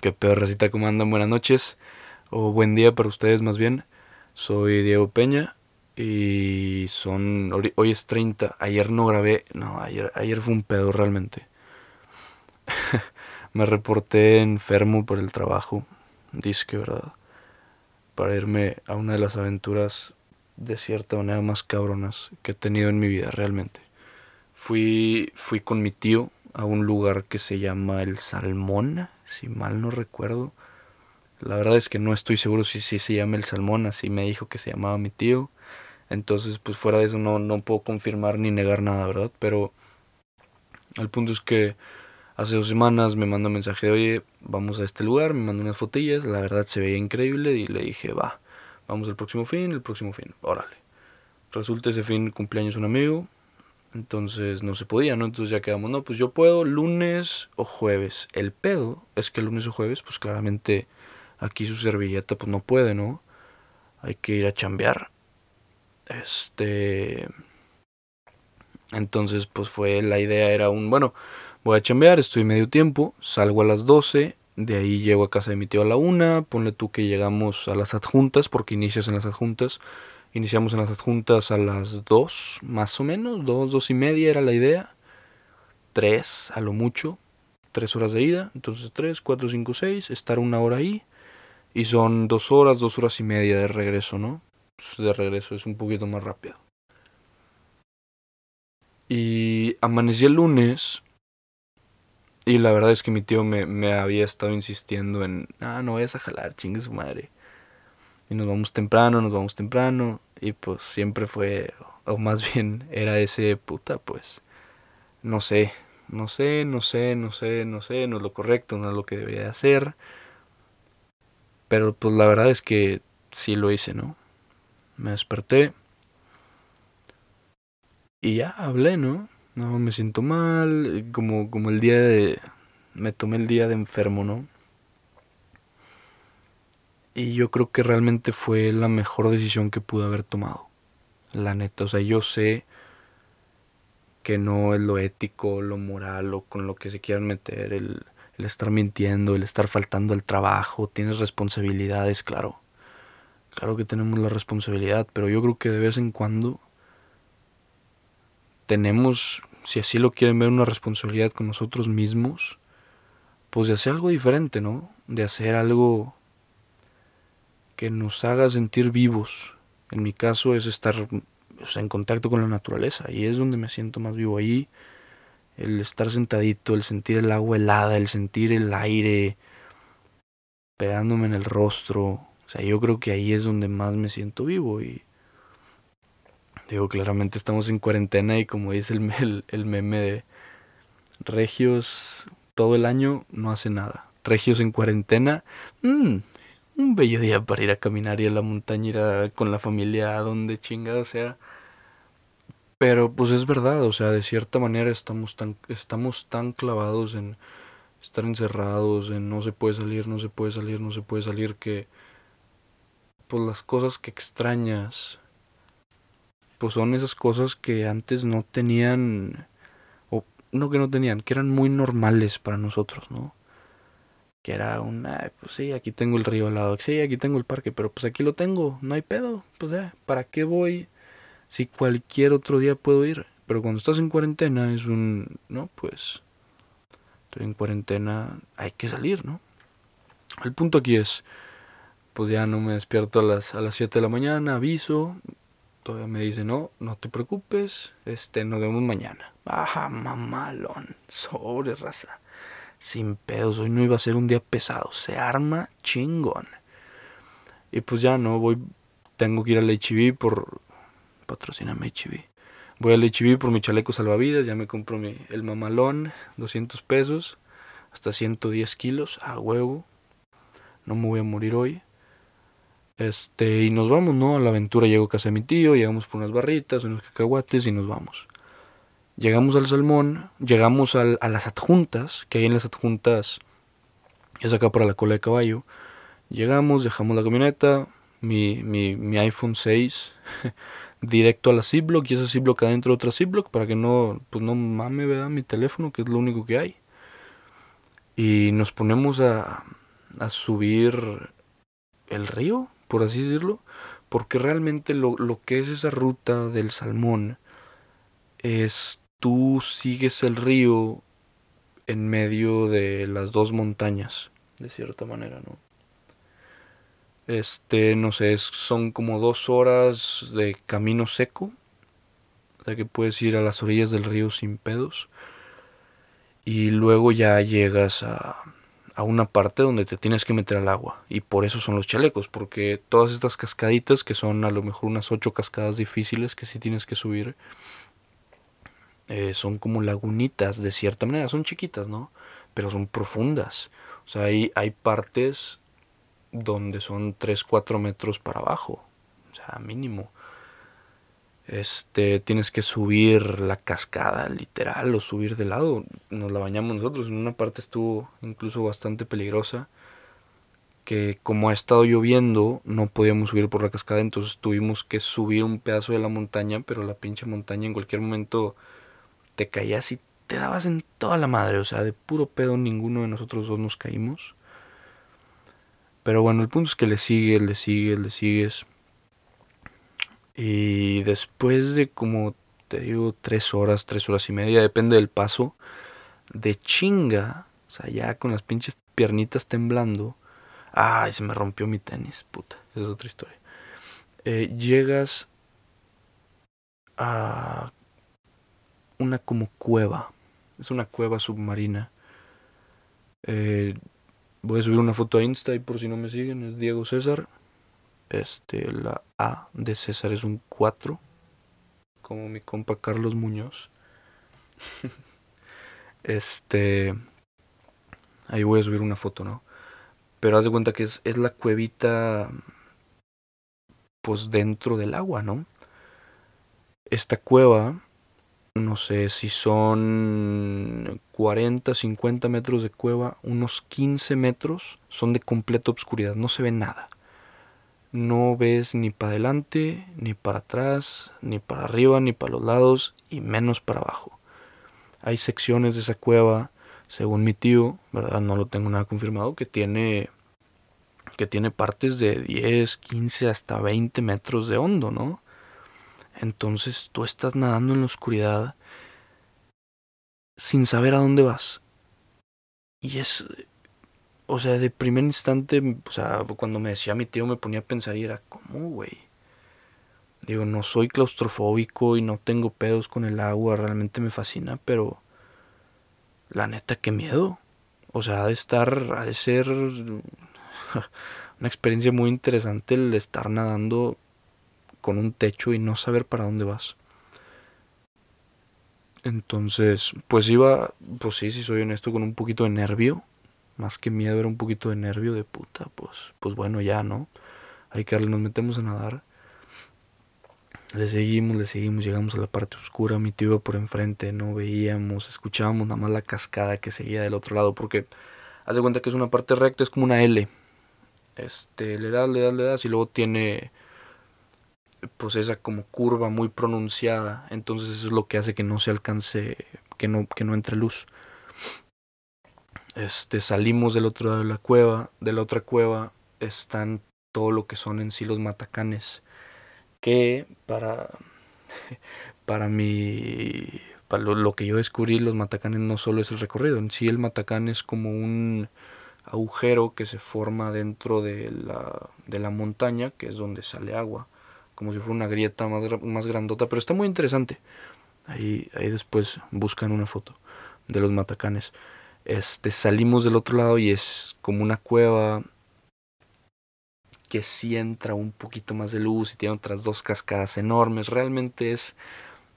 Qué pedo, recita, ¿cómo andan? Buenas noches. O buen día para ustedes, más bien. Soy Diego Peña. Y son. Hoy es 30. Ayer no grabé. No, ayer, ayer fue un pedo realmente. Me reporté enfermo por el trabajo. Disque, ¿verdad? Para irme a una de las aventuras de cierta manera más cabronas que he tenido en mi vida, realmente. Fui, fui con mi tío a un lugar que se llama El Salmón, si mal no recuerdo. La verdad es que no estoy seguro si sí se llama El Salmón, así me dijo que se llamaba mi tío. Entonces, pues fuera de eso no, no puedo confirmar ni negar nada, ¿verdad? Pero el punto es que hace dos semanas me mandó un mensaje de, oye, vamos a este lugar, me mandó unas fotillas, la verdad se veía increíble y le dije, va, vamos el próximo fin, el próximo fin, órale. Resulta ese fin cumpleaños un amigo, entonces no se podía, ¿no? Entonces ya quedamos, no, pues yo puedo lunes o jueves. El pedo es que lunes o jueves, pues claramente aquí su servilleta pues no puede, ¿no? Hay que ir a chambear. Este... Entonces pues fue, la idea era un, bueno, voy a chambear, estoy medio tiempo, salgo a las 12, de ahí llego a casa de mi tío a la 1, ponle tú que llegamos a las adjuntas, porque inicias en las adjuntas, Iniciamos en las adjuntas a las 2, más o menos, 2, 2 y media era la idea. 3 a lo mucho, 3 horas de ida, entonces 3, 4, 5, 6, estar una hora ahí. Y son 2 horas, 2 horas y media de regreso, ¿no? Pues de regreso es un poquito más rápido. Y amanecí el lunes. Y la verdad es que mi tío me, me había estado insistiendo en, ah, no vayas a jalar, chingue su madre y nos vamos temprano, nos vamos temprano y pues siempre fue, o más bien era ese puta, pues no sé, no sé, no sé, no sé, no sé, no es lo correcto, no es lo que debería hacer. Pero pues la verdad es que sí lo hice, ¿no? Me desperté y ya hablé, ¿no? No me siento mal, como como el día de me tomé el día de enfermo, ¿no? Y yo creo que realmente fue la mejor decisión que pude haber tomado. La neta, o sea, yo sé que no es lo ético, lo moral o con lo que se quieran meter, el, el estar mintiendo, el estar faltando al trabajo, tienes responsabilidades, claro. Claro que tenemos la responsabilidad, pero yo creo que de vez en cuando tenemos, si así lo quieren ver, una responsabilidad con nosotros mismos, pues de hacer algo diferente, ¿no? De hacer algo que nos haga sentir vivos. En mi caso es estar en contacto con la naturaleza y es donde me siento más vivo ahí. El estar sentadito, el sentir el agua helada, el sentir el aire pegándome en el rostro. O sea, yo creo que ahí es donde más me siento vivo y digo, claramente estamos en cuarentena y como dice el, el, meme de Regios todo el año no hace nada. Regios en cuarentena, mmm, un bello día para ir a caminar y a la montaña, ir a, con la familia a donde chingada sea. Pero pues es verdad, o sea, de cierta manera estamos tan, estamos tan clavados en estar encerrados, en no se puede salir, no se puede salir, no se puede salir, que pues las cosas que extrañas, pues son esas cosas que antes no tenían, o no que no tenían, que eran muy normales para nosotros, ¿no? Era una, pues sí, aquí tengo el río al lado, sí, aquí tengo el parque, pero pues aquí lo tengo, no hay pedo, pues ya, ¿para qué voy si cualquier otro día puedo ir? Pero cuando estás en cuarentena es un, no, pues, estoy en cuarentena, hay que salir, ¿no? El punto aquí es, pues ya no me despierto a las, a las 7 de la mañana, aviso, todavía me dice, no, no te preocupes, este, nos vemos mañana. Baja, mamalón, sobre raza sin pedos. Hoy no iba a ser un día pesado. Se arma chingón. Y pues ya no, voy. Tengo que ir al HB por. Patrocíname HB. Voy al HB por mi chaleco salvavidas. Ya me compro mi, el mamalón. 200 pesos. Hasta 110 kilos. A huevo. No me voy a morir hoy. Este, y nos vamos, ¿no? A la aventura llego a casa de mi tío. Llegamos por unas barritas, unos cacahuates y nos vamos. Llegamos al Salmón, llegamos a las adjuntas, que hay en las adjuntas es acá para la cola de caballo. Llegamos, dejamos la camioneta, mi, mi, mi iPhone 6 directo a la Ziploc y esa Ziploc adentro de otra Ziploc para que no, pues no mame, ¿verdad? Mi teléfono, que es lo único que hay. Y nos ponemos a, a subir el río, por así decirlo, porque realmente lo, lo que es esa ruta del salmón es tú sigues el río en medio de las dos montañas, de cierta manera, ¿no? Este, no sé, son como dos horas de camino seco, o sea que puedes ir a las orillas del río sin pedos, y luego ya llegas a, a una parte donde te tienes que meter al agua. Y por eso son los chalecos, porque todas estas cascaditas, que son a lo mejor unas ocho cascadas difíciles que sí tienes que subir, eh, son como lagunitas de cierta manera, son chiquitas, ¿no? Pero son profundas. O sea, hay, hay partes donde son 3, 4 metros para abajo. O sea, mínimo este tienes que subir la cascada literal o subir de lado nos la bañamos nosotros en una parte estuvo incluso bastante peligrosa que como ha estado lloviendo no podíamos subir por la cascada entonces tuvimos que subir un pedazo de la montaña pero la pinche montaña en cualquier momento te caías y te dabas en toda la madre o sea de puro pedo ninguno de nosotros dos nos caímos pero bueno el punto es que le sigues le sigues le sigues y después de como te digo, tres horas, tres horas y media, depende del paso, de chinga, o sea, ya con las pinches piernitas temblando. Ay, se me rompió mi tenis, puta, esa es otra historia. Eh, llegas a una como cueva, es una cueva submarina. Eh, voy a subir una foto a Insta y por si no me siguen, es Diego César. Este, la A de César es un 4, como mi compa Carlos Muñoz. este, ahí voy a subir una foto, ¿no? Pero haz de cuenta que es, es la cuevita, pues dentro del agua, ¿no? Esta cueva, no sé si son 40, 50 metros de cueva, unos 15 metros son de completa obscuridad, no se ve nada no ves ni para adelante, ni para atrás, ni para arriba, ni para los lados, y menos para abajo. Hay secciones de esa cueva, según mi tío, ¿verdad? No lo tengo nada confirmado, que tiene que tiene partes de 10, 15 hasta 20 metros de hondo, ¿no? Entonces tú estás nadando en la oscuridad sin saber a dónde vas. Y es o sea, de primer instante, o sea, cuando me decía mi tío me ponía a pensar y era, ¿cómo, güey? Digo, no soy claustrofóbico y no tengo pedos con el agua, realmente me fascina, pero la neta, qué miedo. O sea, ha de estar, ha de ser una experiencia muy interesante el estar nadando con un techo y no saber para dónde vas. Entonces, pues iba, pues sí, si soy honesto, con un poquito de nervio más que miedo era un poquito de nervio de puta, pues, pues bueno, ya, ¿no? Hay que darle, nos metemos a nadar. Le seguimos, le seguimos, llegamos a la parte oscura, mi tío iba por enfrente, no veíamos, escuchábamos nada más la cascada que seguía del otro lado, porque haz de cuenta que es una parte recta, es como una L. Este, le das, le das, le das, y luego tiene pues esa como curva muy pronunciada, entonces es lo que hace que no se alcance, que no, que no entre luz. Este, salimos del otro lado de la cueva, de la otra cueva están todo lo que son en sí los matacanes, que para, para mi, para lo, que yo descubrí, los matacanes no solo es el recorrido, en sí el matacán es como un agujero que se forma dentro de la, de la montaña, que es donde sale agua, como si fuera una grieta más, más grandota, pero está muy interesante. Ahí, ahí después buscan una foto de los matacanes. Este, salimos del otro lado y es como una cueva que sí entra un poquito más de luz y tiene otras dos cascadas enormes. Realmente es,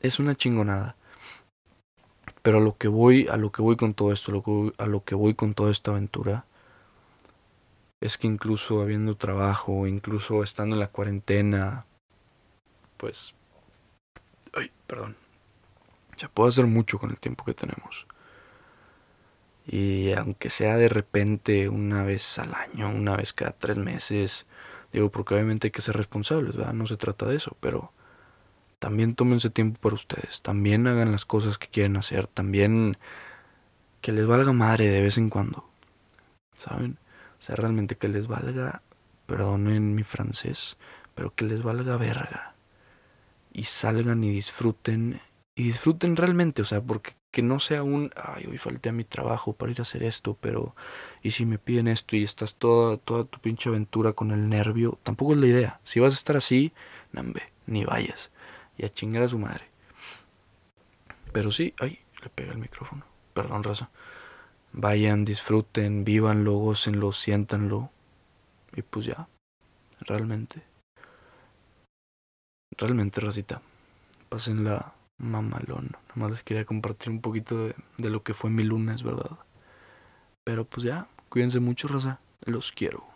es una chingonada. Pero a lo que voy, a lo que voy con todo esto, a lo que a lo que voy con toda esta aventura, es que incluso habiendo trabajo, incluso estando en la cuarentena, pues, ay, perdón, se puede hacer mucho con el tiempo que tenemos. Y aunque sea de repente una vez al año, una vez cada tres meses, digo, porque obviamente hay que ser responsables, ¿verdad? No se trata de eso, pero también tómense tiempo para ustedes, también hagan las cosas que quieren hacer, también que les valga madre de vez en cuando, ¿saben? O sea, realmente que les valga, perdonen mi francés, pero que les valga verga. Y salgan y disfruten. Y disfruten realmente, o sea, porque que no sea un, ay, hoy falté a mi trabajo para ir a hacer esto, pero, y si me piden esto y estás toda, toda tu pinche aventura con el nervio, tampoco es la idea. Si vas a estar así, nambe, ni vayas. Y a chingar a su madre. Pero sí, ay, le pega el micrófono. Perdón, raza. Vayan, disfruten, vívanlo, gócenlo, siéntanlo. Y pues ya, realmente. Realmente, racita. Pásenla mamalón. Nada más les quería compartir un poquito de, de lo que fue mi lunes, ¿verdad? Pero pues ya, cuídense mucho, raza. Los quiero.